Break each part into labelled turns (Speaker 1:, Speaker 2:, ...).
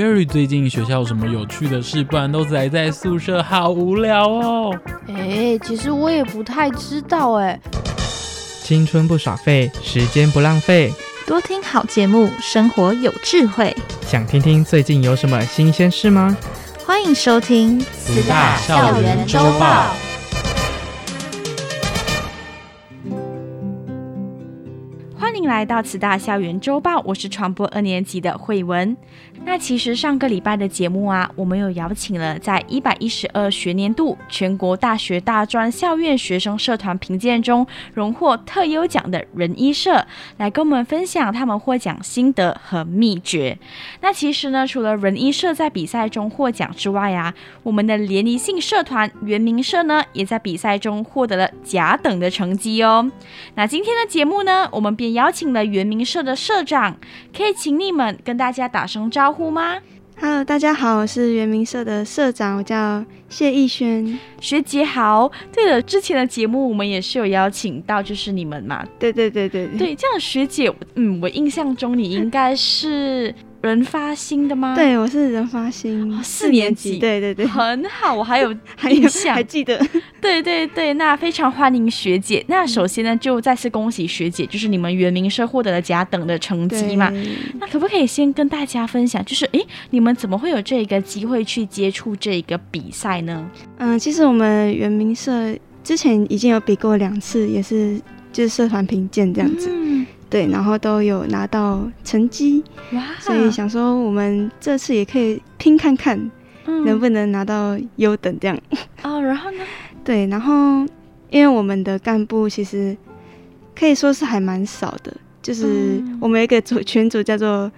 Speaker 1: Cherry 最近学校有什么有趣的事？不然都宅在宿舍，好无聊哦。
Speaker 2: 哎，其实我也不太知道哎。
Speaker 3: 青春不耍废，时间不浪费，
Speaker 4: 多听好节目，生活有智慧。
Speaker 3: 想听听最近有什么新鲜事吗？
Speaker 4: 欢迎收听
Speaker 1: 慈大校园周报。
Speaker 4: 欢迎来到慈大校园周报，我是传播二年级的慧文。那其实上个礼拜的节目啊，我们有邀请了在一百一十二学年度全国大学大专校院学生社团评鉴中荣获特优奖的人医社，来跟我们分享他们获奖心得和秘诀。那其实呢，除了人医社在比赛中获奖之外啊，我们的联谊性社团原民社呢，也在比赛中获得了甲等的成绩哦。那今天的节目呢，我们便邀请了原民社的社长，可以请你们跟大家打声招呼吗
Speaker 5: ？Hello，大家好，我是圆明社的社长，我叫谢逸轩。
Speaker 4: 学姐好。对了，之前的节目我们也是有邀请到，就是你们嘛。
Speaker 5: 对对对对对，
Speaker 4: 对，这样学姐，嗯，我印象中你应该是。人发心的吗？
Speaker 5: 对，我是人发心，
Speaker 4: 哦、四年级。
Speaker 5: 对对对，
Speaker 4: 很好，我还有 印象，
Speaker 5: 还，还记得。
Speaker 4: 对对对，那非常欢迎学姐。那首先呢，就再次恭喜学姐，就是你们圆明社获得了甲等的成绩嘛。那可不可以先跟大家分享，就是诶，你们怎么会有这个机会去接触这个比赛呢？
Speaker 5: 嗯，其实我们圆明社之前已经有比过两次，也是就是社团评鉴这样子。嗯对，然后都有拿到成绩，哇！所以想说我们这次也可以拼看看，能不能拿到优等这样。
Speaker 4: 哦，然后呢？
Speaker 5: 对，然后因为我们的干部其实可以说是还蛮少的，就是我们有一个组群组叫做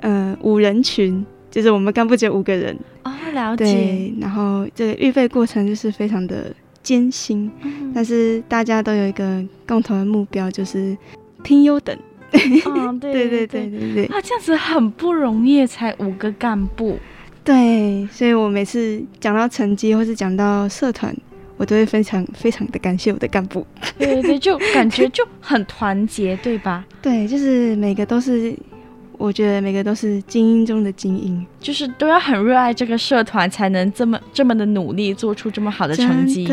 Speaker 5: 呃五人群，就是我们干部只有五个人。
Speaker 4: 哦，了解。
Speaker 5: 对，然后这个预备过程就是非常的艰辛，嗯，但是大家都有一个共同的目标，就是。拼优等，
Speaker 4: 嗯，对对对对对对，啊，这样子很不容易，才五个干部，
Speaker 5: 对，所以我每次讲到成绩或是讲到社团，我都会非常非常的感谢我的干部，
Speaker 4: 对对对，就感觉 就很团结，对吧？
Speaker 5: 对，就是每个都是。我觉得每个都是精英中的精英，
Speaker 4: 就是都要很热爱这个社团，才能这么这么的努力，做出这么好的成绩。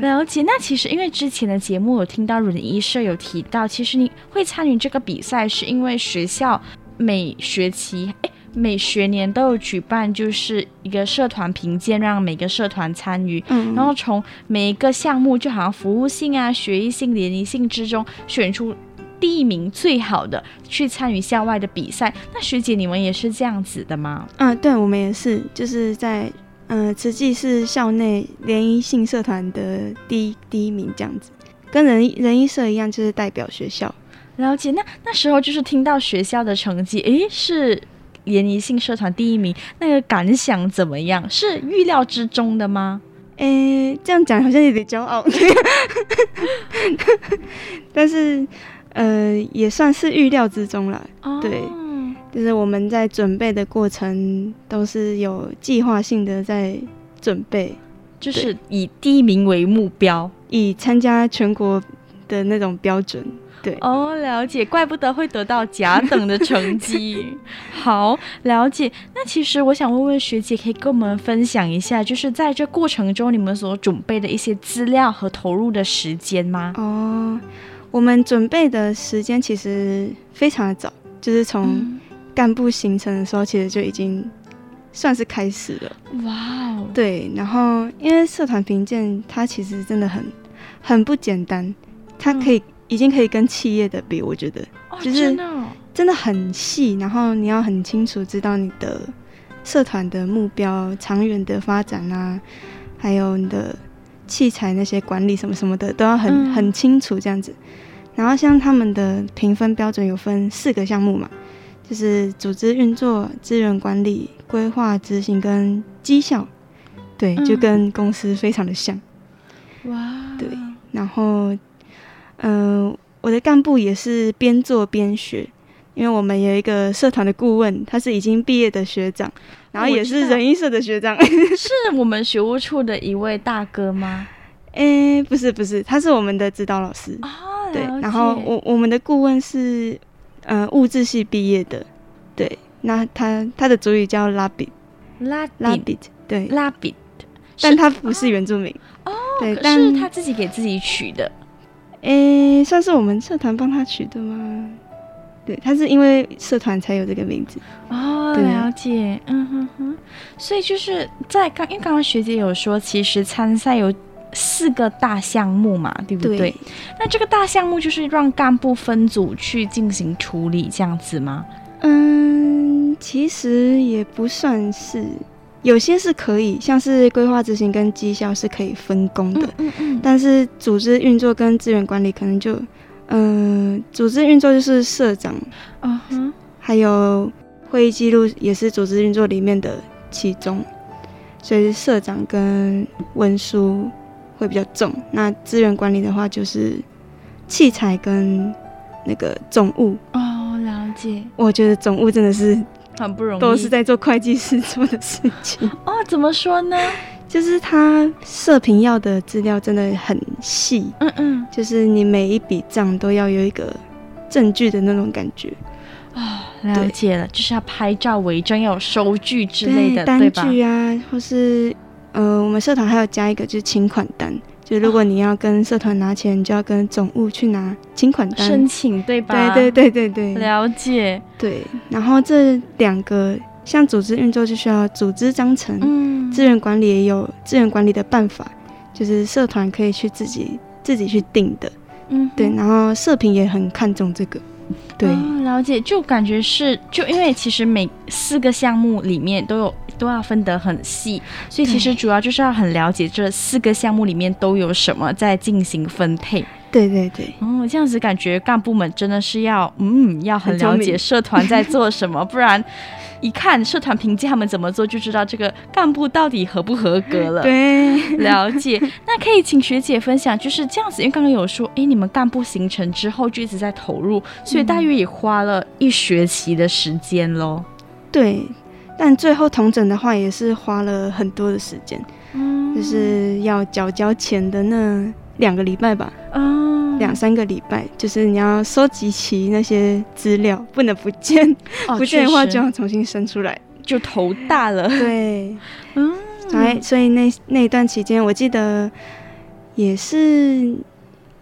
Speaker 4: 了解。那其实因为之前的节目有听到阮一社有提到，其实你会参与这个比赛，是因为学校每学期哎每学年都有举办，就是一个社团评鉴，让每个社团参与，嗯，然后从每一个项目，就好像服务性啊、学艺性、联谊性之中选出。第一名最好的去参与校外的比赛，那学姐你们也是这样子的吗？
Speaker 5: 嗯，对，我们也是，就是在呃，慈济是校内联谊性社团的第一第一名这样子，跟人人医社一样，就是代表学校。
Speaker 4: 了解，那那时候就是听到学校的成绩，诶，是联谊性社团第一名，那个感想怎么样？是预料之中的吗？
Speaker 5: 诶，这样讲好像有点骄傲，但是。呃，也算是预料之中了。Oh. 对，就是我们在准备的过程都是有计划性的在准备，
Speaker 4: 就是以第一名为目标，
Speaker 5: 以参加全国的那种标准。对，
Speaker 4: 哦，oh, 了解，怪不得会得到甲等的成绩。好，了解。那其实我想问问学姐，可以跟我们分享一下，就是在这过程中你们所准备的一些资料和投入的时间吗？
Speaker 5: 哦。Oh. 我们准备的时间其实非常的早，就是从干部形成的时候，其实就已经算是开始了。哇哦！对，然后因为社团评鉴它其实真的很很不简单，它可以、嗯、已经可以跟企业的比，我觉得就是真的很细，然后你要很清楚知道你的社团的目标、长远的发展啊，还有你的。器材那些管理什么什么的都要很、嗯、很清楚这样子，然后像他们的评分标准有分四个项目嘛，就是组织运作、资源管理、规划执行跟绩效，对，就跟公司非常的像。哇，对，然后嗯、呃，我的干部也是边做边学。因为我们有一个社团的顾问，他是已经毕业的学长，然后也是人艺社的学长，
Speaker 4: 是我们学务处的一位大哥吗？
Speaker 5: 诶、欸，不是不是，他是我们的指导老师。哦，对，然后我我们的顾问是呃物质系毕业的，对，那他他的主语叫拉比，
Speaker 4: 拉
Speaker 5: 拉比，对，
Speaker 4: 拉比，
Speaker 5: 但他不是原住民
Speaker 4: 哦，
Speaker 5: 对，
Speaker 4: 但是他自己给自己取的，
Speaker 5: 诶，算是我们社团帮他取的吗？对，他是因为社团才有这个名字
Speaker 4: 哦，了解，嗯哼哼，所以就是在刚，因为刚刚学姐有说，其实参赛有四个大项目嘛，对不对？对，那这个大项目就是让干部分组去进行处理，这样子吗？
Speaker 5: 嗯，其实也不算是，有些是可以，像是规划执行跟绩效是可以分工的，嗯嗯，嗯，但是组织运作跟资源管理可能就。嗯，组织运作就是社长，啊哼，还有会议记录也是组织运作里面的其中，所以社长跟文书会比较重。那资源管理的话，就是器材跟那个总务。
Speaker 4: 哦，了解。
Speaker 5: 我觉得总务真的是
Speaker 4: 很不容易，
Speaker 5: 都是在做会计师 做的事情。
Speaker 4: 哦，怎么说呢？
Speaker 5: 就是他射频要的资料真的很细，嗯嗯，就是你每一笔账都要有一个证据的那种感觉
Speaker 4: 啊、哦。了解了，就是要拍照为证，要有收据之类的，
Speaker 5: 对单据啊，或是呃，我们社团还有加一个就是请款单，就如果你要跟社团拿钱，你就要跟总务去拿请款单。
Speaker 4: 申请，对吧？
Speaker 5: 对对对对对，
Speaker 4: 了解。
Speaker 5: 对，然后这两个。像组织运作就需要组织章程，嗯，资源管理也有资源管理的办法，就是社团可以去自己自己去定的，嗯，对，然后社评也很看重这个，对，
Speaker 4: 哦，了解，就感觉是就因为其实每四个项目里面都有都要分得很细，所以其实主要就是要很了解这四个项目里面都有什么在进行分配，
Speaker 5: 对对对，
Speaker 4: 嗯，这样子感觉干部们真的是要嗯要很了解社团在做什么，不然。一看社团评价他们怎么做，就知道这个干部到底合不合格了。
Speaker 5: 对，
Speaker 4: 了解。那可以请学姐分享，就是这样子，因为刚刚有说，哎，你们干部形成之后就一直在投入，所以大约也花了一学期的时间喽。
Speaker 5: 对，但最后同整的话也是花了很多的时间，嗯，就是要缴交钱的那两个礼拜吧。嗯。两三个礼拜，就是你要收集齐那些资料，不能不见，哦、不见的话就要重新生出来，
Speaker 4: 就头大了。
Speaker 5: 对，嗯，所所以那那一段期间，我记得也是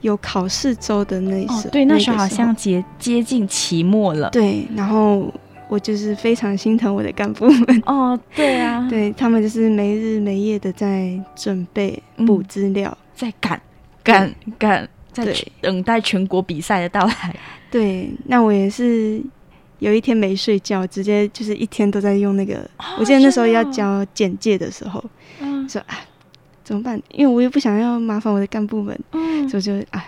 Speaker 5: 有考试周的那时候，哦，
Speaker 4: 对，那时候好像接接近期末了。
Speaker 5: 对，然后我就是非常心疼我的干部们。
Speaker 4: 哦，对啊，
Speaker 5: 对他们就是没日没夜的在准备补资料，
Speaker 4: 嗯、在赶赶赶。在等待全国比赛的到来。
Speaker 5: 对，那我也是有一天没睡觉，直接就是一天都在用那个。哦、我记得那时候要交简介的时候，嗯、说啊，怎么办？因为我又不想要麻烦我的干部们，嗯、所以就啊。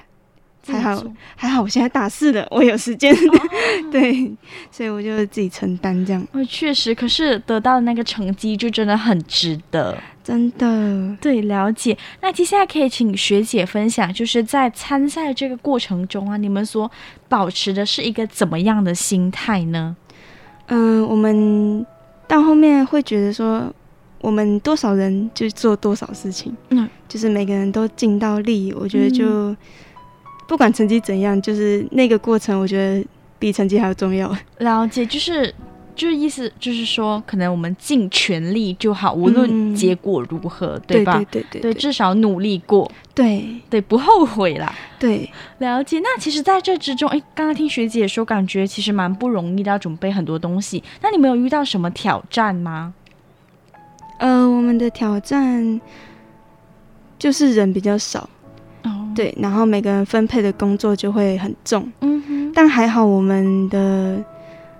Speaker 5: 还好还好，我现在大四了，我有时间，哦、对，所以我就自己承担这样。
Speaker 4: 哦，确实，可是得到的那个成绩就真的很值得，
Speaker 5: 真的。
Speaker 4: 对，了解。那接下来可以请学姐分享，就是在参赛这个过程中啊，你们所保持的是一个怎么样的心态呢？
Speaker 5: 嗯、呃，我们到后面会觉得说，我们多少人就做多少事情，嗯，就是每个人都尽到力，我觉得就。嗯不管成绩怎样，就是那个过程，我觉得比成绩还要重要。
Speaker 4: 了解，就是就是意思就是说，可能我们尽全力就好，无论结果如何，嗯、对吧？对对对，对，对，至少努力过，
Speaker 5: 对
Speaker 4: 对，不后悔啦。
Speaker 5: 对，
Speaker 4: 了解。那其实在这之中，哎，刚刚听学姐说，感觉其实蛮不容易的，要准备很多东西。那你们有遇到什么挑战吗？
Speaker 5: 呃，我们的挑战就是人比较少。对，然后每个人分配的工作就会很重，嗯哼，但还好我们的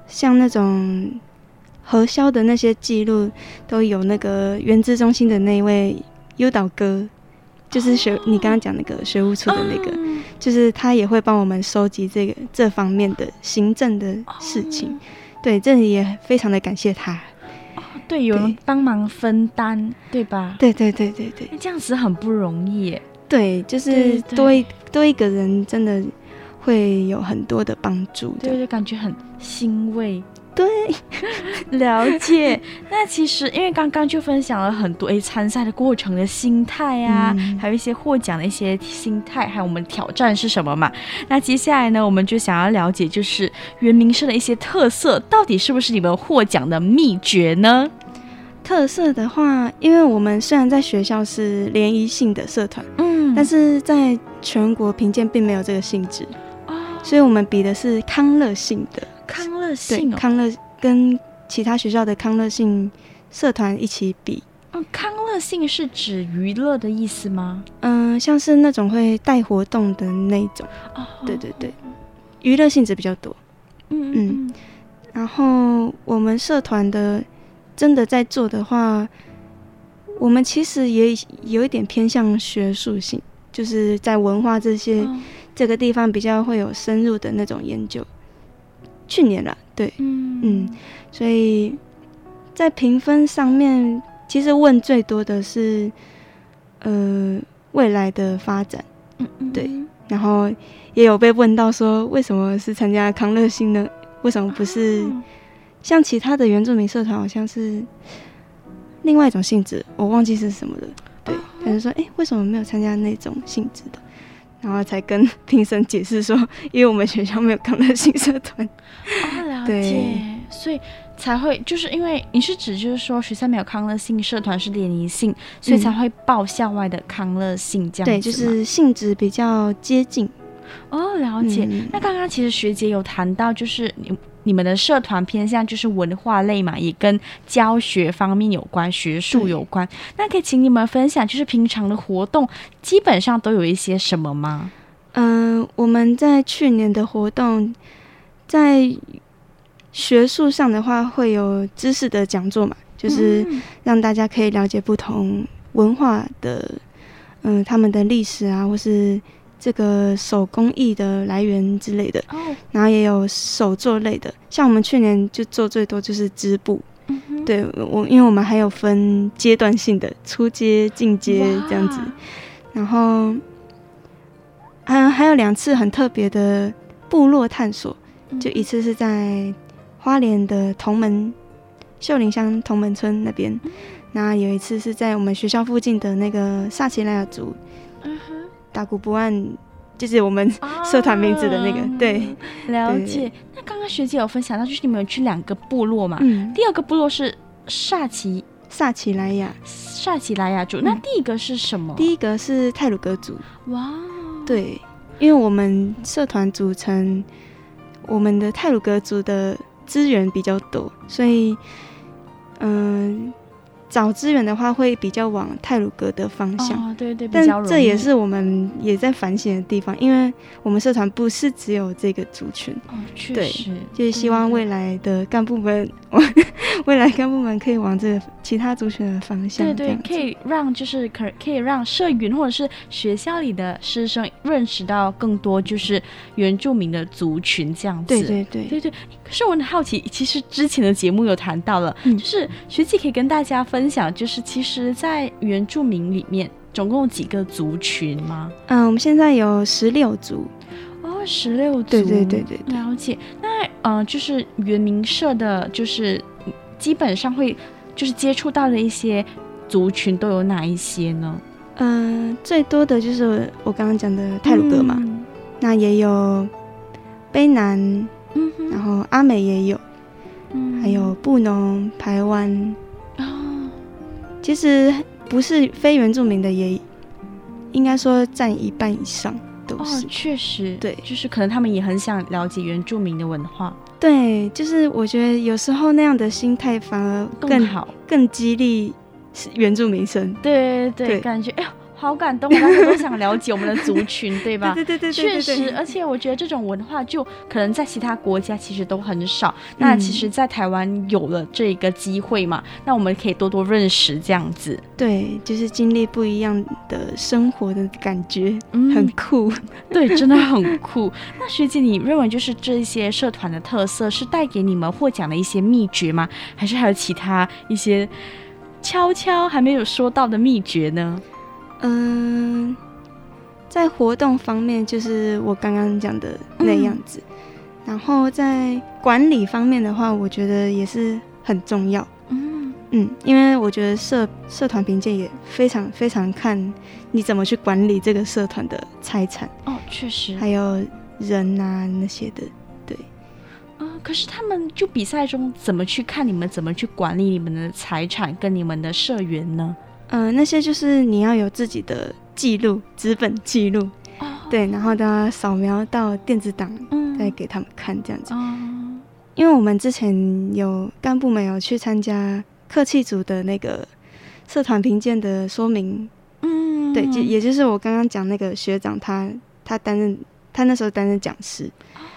Speaker 5: 像那种核销的那些记录都有那个原资中心的那一位优导哥，就是学、哦、你刚刚讲那个学务处的那个，嗯、就是他也会帮我们收集这个这方面的行政的事情，哦、对，这里也非常的感谢他，
Speaker 4: 哦、对，有人帮忙分担，对吧？
Speaker 5: 对对对对对，
Speaker 4: 这样子很不容易耶。
Speaker 5: 对，就是多一多一个人，真的会有很多的帮助。
Speaker 4: 对，就感觉很欣慰。
Speaker 5: 对，
Speaker 4: 了解。那其实因为刚刚就分享了很多诶，参赛的过程的心态啊，嗯、还有一些获奖的一些心态，还有我们挑战是什么嘛？那接下来呢，我们就想要了解，就是圆明社的一些特色，到底是不是你们获奖的秘诀呢？
Speaker 5: 特色的话，因为我们虽然在学校是联谊性的社团，嗯，但是在全国评鉴并没有这个性质，哦，所以我们比的是康乐性的。
Speaker 4: 康乐性、哦，
Speaker 5: 康乐跟其他学校的康乐性社团一起比。
Speaker 4: 嗯，康乐性是指娱乐的意思吗？
Speaker 5: 嗯，像是那种会带活动的那种。哦，对对对，娱乐性质比较多。嗯嗯。然后我们社团的真的在做的话，我们其实也有一点偏向学术性，就是在文化这些、哦、这个地方比较会有深入的那种研究。去年了，对，嗯。嗯，所以在评分上面，其实问最多的是，呃，未来的发展，嗯嗯，对，然后也有被问到说，为什么是参加康乐星呢？为什么不是像其他的原住民社团，好像是另外一种性质，我忘记是什么了。对，他就说，哎，为什么没有参加那种性质的？然后才跟 评审解释说，因为我们学校没有康乐性社团。
Speaker 4: 哦，了解，所以才会就是因为你是指就是说学校没有康乐性社团是联谊性，所以才会报校外的康乐性这样子。
Speaker 5: 对，就是性质比较接近。
Speaker 4: 哦，了解。嗯、那刚刚其实学姐有谈到，就是你。你们的社团偏向就是文化类嘛，也跟教学方面有关，学术有关。那可以请你们分享，就是平常的活动基本上都有一些什么吗？
Speaker 5: 嗯、呃，我们在去年的活动，在学术上的话会有知识的讲座嘛，就是让大家可以了解不同文化的，嗯、呃，他们的历史啊，或是。这个手工艺的来源之类的，oh. 然后也有手作类的，像我们去年就做最多就是织布，mm hmm. 对我，因为我们还有分阶段性的初阶、进阶这样子然后还还有两次很特别的部落探索，mm hmm. 就一次是在花莲的同门秀林乡同门村那边，然后有一次是在我们学校附近的那个萨奇莱雅族。Uh 打鼓不按，就是我们 社团名字的那个，啊、对，
Speaker 4: 了解。那刚刚学姐有分享到，就是你们有去两个部落嘛？嗯。第二个部落是萨奇
Speaker 5: 萨奇莱雅
Speaker 4: 萨奇莱雅族。嗯、那第一个是什么？
Speaker 5: 第一个是泰鲁格族。哇。对，因为我们社团组成，我们的泰鲁格族的资源比较多，所以，嗯、呃。找资源的话，会比较往泰鲁格的方向。
Speaker 4: 哦，对对，
Speaker 5: 但这也是我们也在反省的地方，因为我们社团不是只有这个族群。
Speaker 4: 哦，确
Speaker 5: 实。就是希望未来的干部们，未来干部们可以往这个其他族群的方向。
Speaker 4: 对对，可以让就是可可以让社员或者是学校里的师生认识到更多就是原住民的族群这样子。
Speaker 5: 对对对
Speaker 4: 对对。可是我很好奇，其实之前的节目有谈到了，嗯、就是学姐可以跟大家分。分享就是，其实，在原住民里面，总共几个族群吗？
Speaker 5: 嗯，我们现在有十六族。
Speaker 4: 哦，十六族。
Speaker 5: 对对对对，对，
Speaker 4: 了解。那呃，就是原民社的，就是基本上会就是接触到的一些族群都有哪一些呢？
Speaker 5: 嗯、呃，最多的就是我刚刚讲的泰鲁阁嘛，嗯、那也有卑南，然后阿美也有，嗯，还有布农、排湾。其实不是非原住民的，也应该说占一半以上都是。
Speaker 4: 哦，确实，
Speaker 5: 对，
Speaker 4: 就是可能他们也很想了解原住民的文化。
Speaker 5: 对，就是我觉得有时候那样的心态反而更，
Speaker 4: 更好，
Speaker 5: 更激励原住民生。
Speaker 4: 对对对，对感觉哎呦。好感动，大家都想了解我们的族群，对吧？
Speaker 5: 对对对对，
Speaker 4: 确实，而且我觉得这种文化就可能在其他国家其实都很少。嗯、那其实，在台湾有了这个机会嘛，那我们可以多多认识这样子。
Speaker 5: 对，就是经历不一样的生活的感觉，嗯、很酷。
Speaker 4: 对，真的很酷。那学姐，你认为就是这些社团的特色是带给你们获奖的一些秘诀吗？还是还有其他一些悄悄还没有说到的秘诀呢？
Speaker 5: 嗯，在活动方面，就是我刚刚讲的那样子。嗯、然后在管理方面的话，我觉得也是很重要。嗯嗯，因为我觉得社社团评鉴也非常非常看你怎么去管理这个社团的财产
Speaker 4: 哦，确实，
Speaker 5: 还有人啊那些的，对。
Speaker 4: 啊、呃，可是他们就比赛中怎么去看你们怎么去管理你们的财产跟你们的社员呢？
Speaker 5: 嗯、呃，那些就是你要有自己的记录，纸本记录。对，然后等他扫描到电子档，再给他们看这样子。嗯、因为我们之前有干部们有去参加客气组的那个社团评鉴的说明，嗯，对，就也就是我刚刚讲那个学长他，他他担任他那时候担任讲师，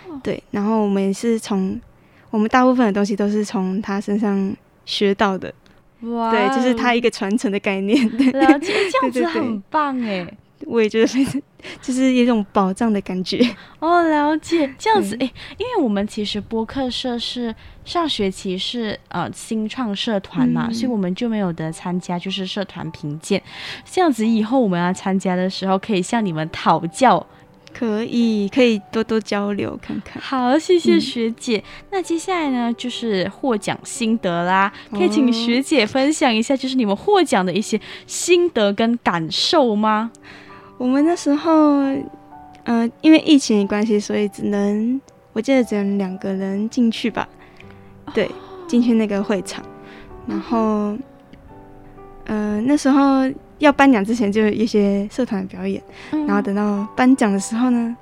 Speaker 5: 哦、对，然后我们也是从我们大部分的东西都是从他身上学到的，哇，对，就是它一个传承的概念，对，
Speaker 4: 了解，这样子很棒哎。
Speaker 5: 我也觉得就是一种宝藏的感觉
Speaker 4: 哦。了解这样子，哎、欸，因为我们其实播客社是上学期是呃新创社团嘛，嗯、所以我们就没有得参加，就是社团评鉴。这样子以后我们要参加的时候，可以向你们讨教，
Speaker 5: 可以可以多多交流看看。
Speaker 4: 好，谢谢学姐。嗯、那接下来呢，就是获奖心得啦，可以请学姐分享一下，就是你们获奖的一些心得跟感受吗？
Speaker 5: 我们那时候，呃，因为疫情的关系，所以只能，我记得只能两个人进去吧，对，进去那个会场，然后，呃，那时候要颁奖之前就有一些社团的表演，然后等到颁奖的时候呢，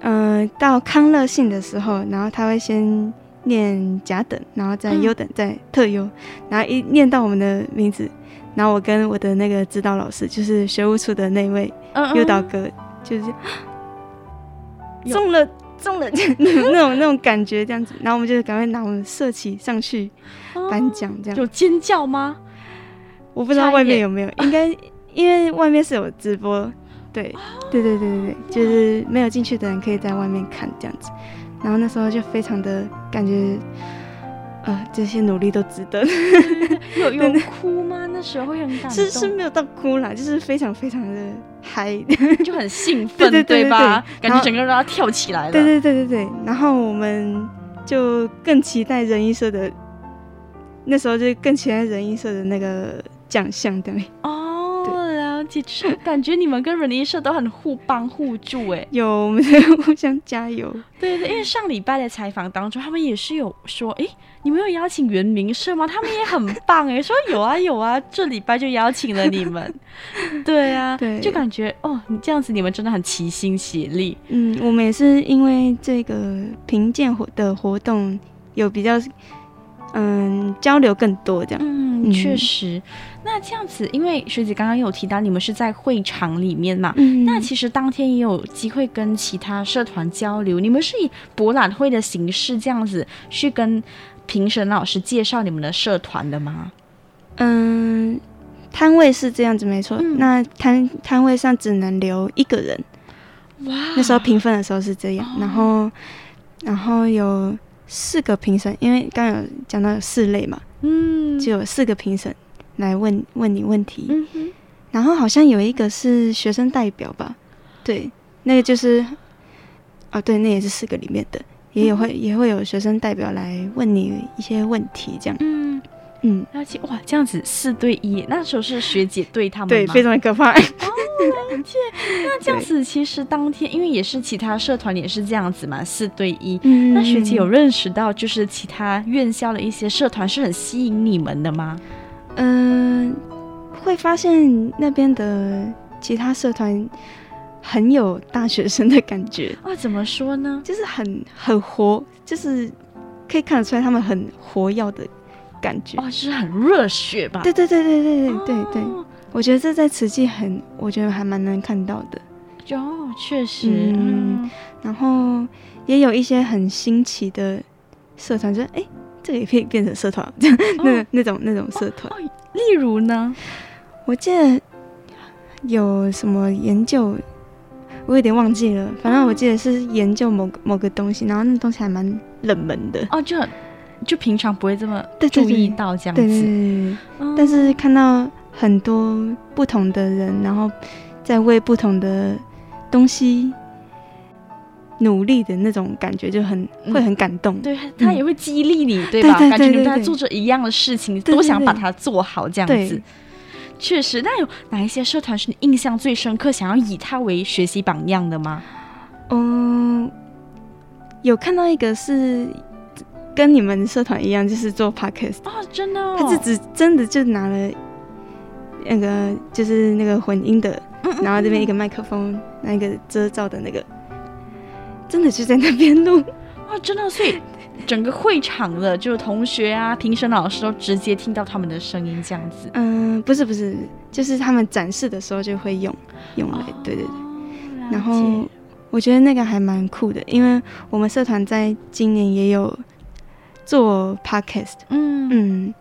Speaker 5: 呃，到康乐性的时候，然后他会先念甲等，然后再优等，再特优，然后一念到我们的名字。然后我跟我的那个指导老师，就是学务处的那位诱导哥，嗯嗯就是 中了中了 那种那种感觉这样子。然后我们就赶快拿我们社旗上去颁奖，这样、哦、
Speaker 4: 有尖叫吗？
Speaker 5: 我不知道外面有没有，应该 因为外面是有直播，对对对对对对，就是没有进去的人可以在外面看这样子。然后那时候就非常的感觉。呃，这些努力都值得。
Speaker 4: 有有 哭吗？那时候会很感动。
Speaker 5: 是是没有到哭啦，就是非常非常的嗨，
Speaker 4: 就很兴奋，对吧？感觉整个人都要跳起来了。
Speaker 5: 对对对对对。然后我们就更期待人艺社的，那时候就更期待人艺社的那个奖项，对。
Speaker 4: 哦。就是感觉你们跟人力社都很互帮互助哎，
Speaker 5: 有我们在互相加油。
Speaker 4: 对对，因为上礼拜的采访当中，他们也是有说，哎，你们有邀请原名社吗？他们也很棒哎，说有啊有啊，这礼拜就邀请了你们。对啊，对，就感觉哦，你这样子你们真的很齐心协力。
Speaker 5: 嗯，我们也是因为这个评鉴活的活动有比较。嗯，交流更多这样。
Speaker 4: 嗯，确实。那这样子，因为学姐刚刚有提到你们是在会场里面嘛，嗯，那其实当天也有机会跟其他社团交流。你们是以博览会的形式这样子去跟评审老师介绍你们的社团的吗？
Speaker 5: 嗯，摊位是这样子没错。嗯，那摊摊位上只能留一个人。哇，那时候评分的时候是这样。哦，然后，然后有。四个评审，因为刚刚有讲到有四类嘛，嗯，就有四个评审来问问你问题，嗯哼，然后好像有一个是学生代表吧，对，那个就是，哦，对，那也是四个里面的，也有会、嗯、也会有学生代表来问你一些问题，这样，嗯。
Speaker 4: 嗯，而且哇，这样子四对一，那时候是学姐对他们吗？
Speaker 5: 对，非常的可怕。
Speaker 4: 了解，那这样子其实当天，因为也是其他社团也是这样子嘛，四对一。嗯，那学姐有认识到，就是其他院校的一些社团是很吸引你们的吗？
Speaker 5: 嗯，会发现那边的其他社团很有大学生的感觉。
Speaker 4: 啊，怎么说呢？
Speaker 5: 就是很很活，就是可以看得出来他们很活跃的感觉。
Speaker 4: 哦，就是很热血吧？
Speaker 5: 对对对对对对对对。哦我觉得这在慈济很，我觉得还蛮难看到的。
Speaker 4: 哦，确实。
Speaker 5: 嗯，嗯，然后也有一些很新奇的社团，就哎，这个也可以变成社团，这样、哦、那那种那种社团、哦哦。
Speaker 4: 例如呢？
Speaker 5: 我记得有什么研究，我有点忘记了。反正我记得是研究某个某个东西，然后那东西还蛮冷门的。
Speaker 4: 哦，就就平常不会这么注意到这样子。
Speaker 5: 对对对对，但是看到。很多不同的人，然后在为不同的东西努力的那种感觉，就很、嗯、会很感动。
Speaker 4: 对，他也会激励你，嗯、对吧？感觉你们在做着一样的事情，都想把它做好，这样子。确实，那有哪一些社团是你印象最深刻，想要以他为学习榜样的吗？
Speaker 5: 嗯，有看到一个是跟你们社团一样，就是做 podcast
Speaker 4: 哦，真的、哦，
Speaker 5: 他是只真的就拿了那个就是那个混音的，然后这边一个麦克风，那个遮罩的那个，真的就在那边录。
Speaker 4: 啊，真的，所以整个会场的就是同学啊、评审老师都直接听到他们的声音，这样子。
Speaker 5: 嗯，不是不是，就是他们展示的时候就会用用来，哦、对对对，然后。我觉得那个还蛮酷的，因为我们社团在今年也有做 podcast，嗯。嗯，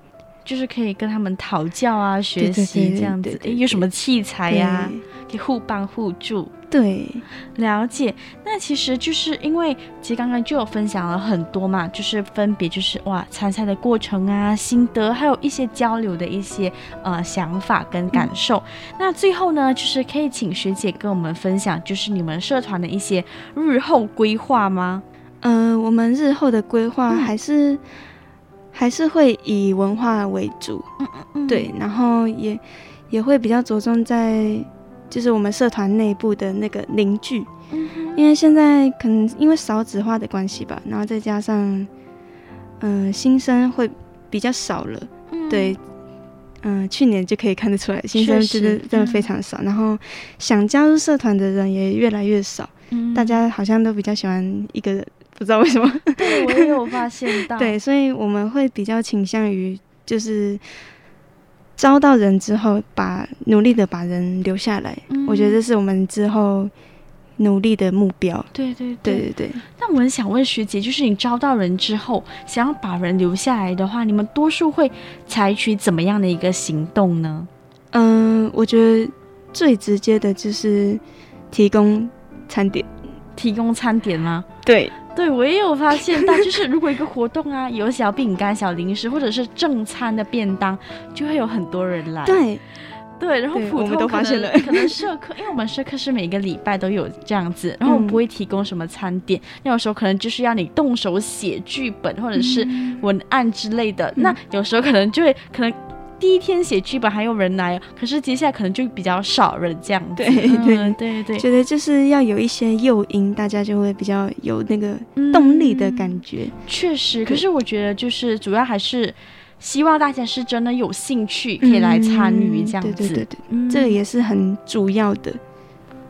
Speaker 4: 就是可以跟他们讨教啊、学习这样子。诶，有什么器材呀、啊？可以互帮互助。
Speaker 5: 对，
Speaker 4: 了解。那其实就是因为，其实刚刚就有分享了很多嘛，就是分别就是哇，参赛的过程啊、心得，还有一些交流的一些呃想法跟感受。嗯、那最后呢，就是可以请学姐跟我们分享，就是你们社团的一些日后规划吗？
Speaker 5: 嗯、呃，我们日后的规划还是、嗯、还是会以文化为主，嗯嗯嗯，对，然后也也会比较着重在。就是我们社团内部的那个凝聚，嗯、因为现在可能因为少子化的关系吧，然后再加上，嗯、呃，新生会比较少了，嗯、对，嗯、呃，去年就可以看得出来，新生真的真的非常少，嗯、然后想加入社团的人也越来越少，嗯、大家好像都比较喜欢一个人，不知道为什么，
Speaker 4: 对，我也有发现到，
Speaker 5: 对，所以我们会比较倾向于就是。招到人之后，把努力的把人留下来，嗯、我觉得这是我们之后努力的目标。
Speaker 4: 对对
Speaker 5: 对对对。
Speaker 4: 那我很想问学姐，就是你招到人之后，想要把人留下来的话，你们多数会采取怎么样的一个行动呢？
Speaker 5: 嗯，我觉得最直接的就是提供餐点，
Speaker 4: 提供餐点吗？
Speaker 5: 对。
Speaker 4: 对，我也有发现到，就是如果一个活动啊，有小饼干、小零食，或者是正餐的便当，就会有很多人来。
Speaker 5: 对，
Speaker 4: 对，然后普通可能可能社科，因为我们社科是每个礼拜都有这样子，然后我们不会提供什么餐点，那、有时候可能就是要你动手写剧本或者是文案之类的，嗯、那有时候可能就会可能。第一天写剧本还有人来，可是接下来可能就比较少人这样子。
Speaker 5: 对对、
Speaker 4: 嗯、对对，
Speaker 5: 觉得就是要有一些诱因，大家就会比较有那个动力的感觉。
Speaker 4: 嗯、确实，可是我觉得就是主要还是希望大家是真的有兴趣可以来参与这样子。嗯、对对对对，嗯、这个也是很主要的。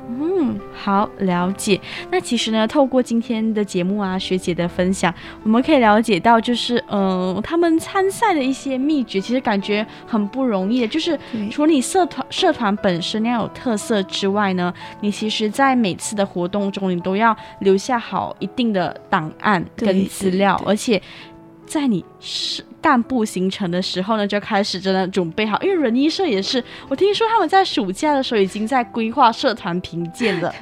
Speaker 4: 嗯，好，了解。那其实呢，透过今天的节目啊，学姐的分享，我们可以了解到，就是嗯、呃，他们参赛的一些秘诀，其实感觉很不容易的。就是除了你社团社团本身要有特色之外呢，你其实在每次的活动中，你都要留下好一定的档案跟资料，而且。在你是干部行程的时候呢，就开始真的准备好，因为人医社也是，我听说他们在暑假的时候已经在规划社团评鉴了。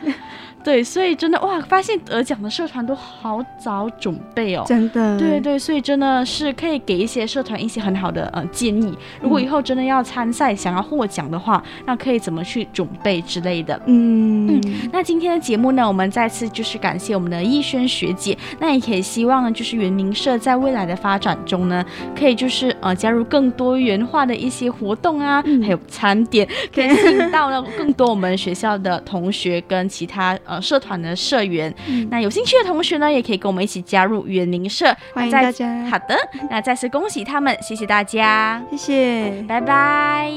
Speaker 4: 对，所以真的哇，发现得奖的社团都好早准备哦，
Speaker 5: 真的。
Speaker 4: 对对，所以真的是可以给一些社团一些很好的呃建议。如果以后真的要参赛，想要获奖的话，那可以怎么去准备之类的。嗯嗯。那今天的节目呢，我们再次就是感谢我们的逸轩学姐。那也可以希望呢，就是园林社在未来的发展中呢，可以就是呃加入更多元化的一些活动啊，嗯、还有餐点，可以吸引到了更多我们学校的同学跟其他。呃，社团的社员，嗯、那有兴趣的同学呢，也可以跟我们一起加入园林社。
Speaker 5: 欢迎大家。
Speaker 4: 好的，那再次恭喜他们，谢谢大家，
Speaker 5: 谢谢，
Speaker 4: 拜拜。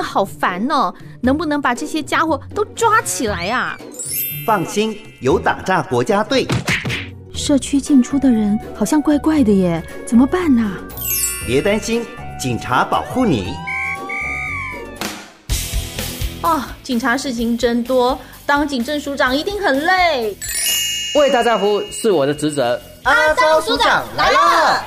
Speaker 6: 好烦哦，能不能把这些家伙都抓起来啊？
Speaker 7: 放心，有打诈国家队。
Speaker 6: 社区进出的人好像怪怪的耶，怎么办呢？
Speaker 7: 别担心，警察保护你。
Speaker 8: 哦，警察事情真多，当警政署长一定很累。
Speaker 9: 为大家服务是我的职责。
Speaker 7: 阿张署长来了。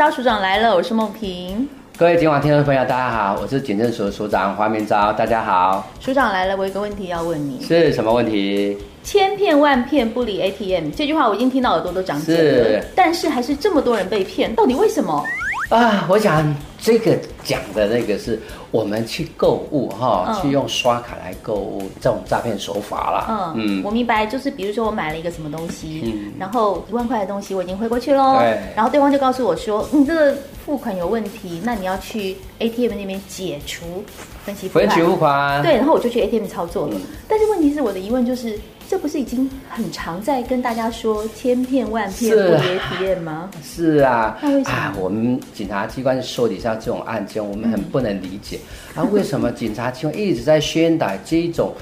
Speaker 6: 昭署长来了，我是梦萍。
Speaker 9: 各位今晚听众朋友，大家好，我是警政署的署长黄明昭，大家好。
Speaker 6: 署长来了，我有个问题要问你，
Speaker 9: 是什么问题？
Speaker 6: 千骗万骗不离 ATM，这句话我已经听到耳朵都长茧了，是，但是还是这么多人被骗，到底为什么？
Speaker 9: 啊，我想这个讲的那个是我们去购物哈，嗯、去用刷卡来购物这种诈骗手法啦。
Speaker 6: 嗯，嗯我明白，就是比如说我买了一个什么东西，嗯、然后一万块的东西我已经汇过去喽，对，然后对方就告诉我说，你这个付款有问题，那你要去 ATM 那边解除分期付款。
Speaker 9: 分期付款。
Speaker 6: 对，然后我就去 ATM 操作了，嗯、但是问题是我的疑问就是。这不是已经很常在跟大家说千骗万骗不离 ATM 吗？
Speaker 9: 是啊，那为什么啊？我们警察机关受理下这种案件，我们很不能理解、嗯、啊，为什么警察机关一直在宣导这一种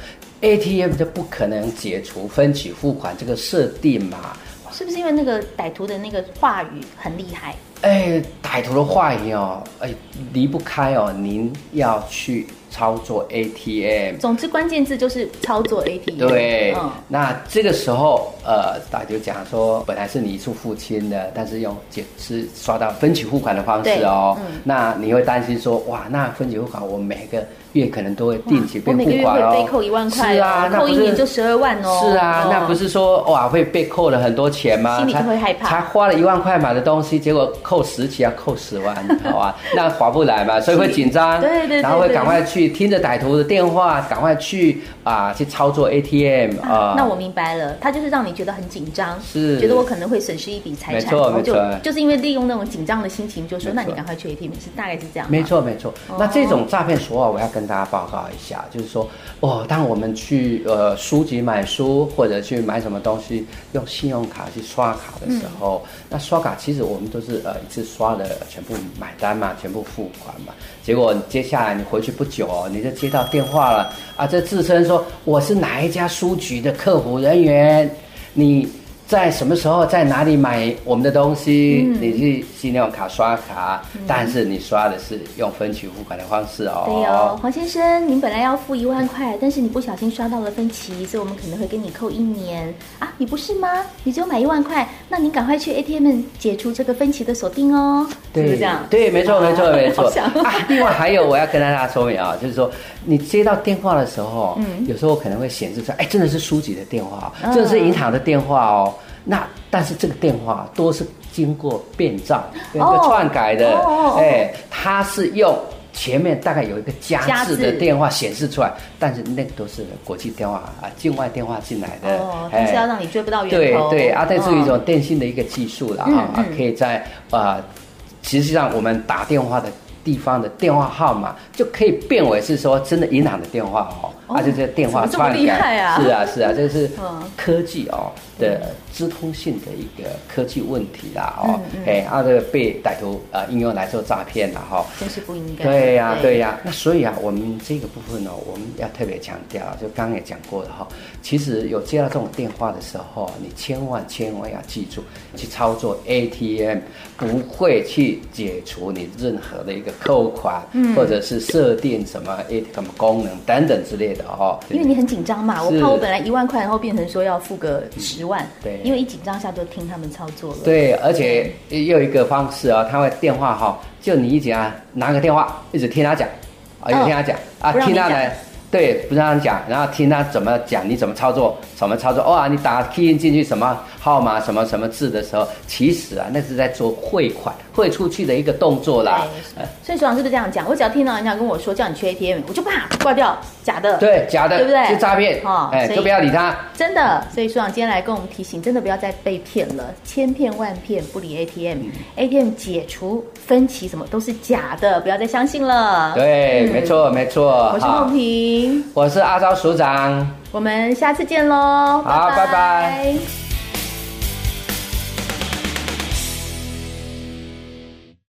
Speaker 9: ATM 就不可能解除分期付款这个设定嘛？
Speaker 6: 是不是因为那个歹徒的那个话语很厉害？
Speaker 9: 哎，歹徒的话语哦，哎，离不开哦，您要去。操作 ATM，
Speaker 6: 总之关键字就是操作 ATM。
Speaker 9: 对，嗯、那这个时候，呃，大家就讲说，本来是你一次付清的，但是用解是刷到分期付款的方式哦。嗯、那你会担心说，哇，那分期付款我每个月可能都会定期被付款哦。我每个月会被扣一万块，是啊，扣一年就十二万哦。是啊，那不是说哇会被扣了很多钱吗？
Speaker 6: 心里就会害怕。
Speaker 9: 他花了一万块买的东西，结果扣十期要扣十万，好啊？那划不来嘛，所以会紧张，对对对，然后会赶快去。听着歹徒的电话，赶快去啊，去操作 ATM 啊，
Speaker 6: 啊。那我明白了，他就是让你觉得很紧张，是觉得我可能会损失一笔财产，没错没错，就是因为利用那种紧张的心情，就说那你赶快去 ATM，是大概是这样。
Speaker 9: 没错没错。那这种诈骗手法，我要跟大家报告一下，就是说哦，当我们去呃书籍买书或者去买什么东西，用信用卡去刷卡的时候，嗯、那刷卡其实我们都是呃一次刷的全部买单嘛，全部付款嘛。结果接下来你回去不久哦，你就接到电话了啊！这自称说我是哪一家书局的客服人员，你。在什么时候在哪里买我们的东西？嗯、你去信用卡刷卡，嗯、但是你刷的是用分期付款的方式哦。
Speaker 6: 对哦，黄先生，您本来要付一万块，但是你不小心刷到了分期，所以我们可能会给你扣一年啊。你不是吗？你只有买一万块，那您赶快去 ATM 解除这个分期的锁定哦。对，是不是这样？
Speaker 9: 对，没错，没错，没错。啊，另外还有我要跟大家说明啊，就是说你接到电话的时候，嗯，有时候可能会显示出来，哎，真的是书籍的电话，真的是银行的电话哦。那但是这个电话都是经过变造、变个篡改的，哎，它是用前面大概有一个加字的电话显示出来，但是那个都是国际电话啊，境外电话进来的，
Speaker 6: 但是要让你追不到源
Speaker 9: 头。对对啊，这是一种电信的一个技术了啊，可以在啊，实际上我们打电话的地方的电话号码就可以变为是说真的银行的电话哦，而且这电话篡改，是啊是啊，这是科技哦的。资通性的一个科技问题啦，哦，哎，啊，这个被歹徒呃应用来做诈骗了哈，
Speaker 6: 真是不应该。
Speaker 9: 对呀，对呀。那所以啊，我们这个部分呢，我们要特别强调，就刚刚也讲过的哈，其实有接到这种电话的时候，你千万千万要记住，去操作 ATM 不会去解除你任何的一个扣款，或者是设定什么 ATM 功能等等之类的哦。
Speaker 6: 因为你很紧张嘛，我怕我本来一万块，然后变成说要付个十万，对。因为一紧张下就听他们操作了。
Speaker 9: 对，而且又有一个方式啊，他会电话哈，就你一直啊拿个电话，一直听他讲，啊，一直听他讲啊，听他来。对，不让他讲，然后听他怎么讲，你怎么操作，怎么操作。哇，你打 key 进去什么号码，什么什么字的时候，其实啊，那是在做汇款、汇出去的一个动作啦。
Speaker 6: 所以署长是不是这样讲？我只要听到人家跟我说叫你去 ATM，我就啪挂掉，假的。
Speaker 9: 对，假的，对不对？是诈骗。
Speaker 6: 哦，
Speaker 9: 哎，就不要理他。
Speaker 6: 真的，所以署长今天来跟我们提醒，真的不要再被骗了，千骗万骗不理 ATM，ATM 解除分歧什么都是假的，不要再相信了。
Speaker 9: 对，没错，没错。
Speaker 6: 我是梦萍。
Speaker 9: 我是阿昭署长，
Speaker 6: 我们下次见喽！好。
Speaker 9: 拜拜。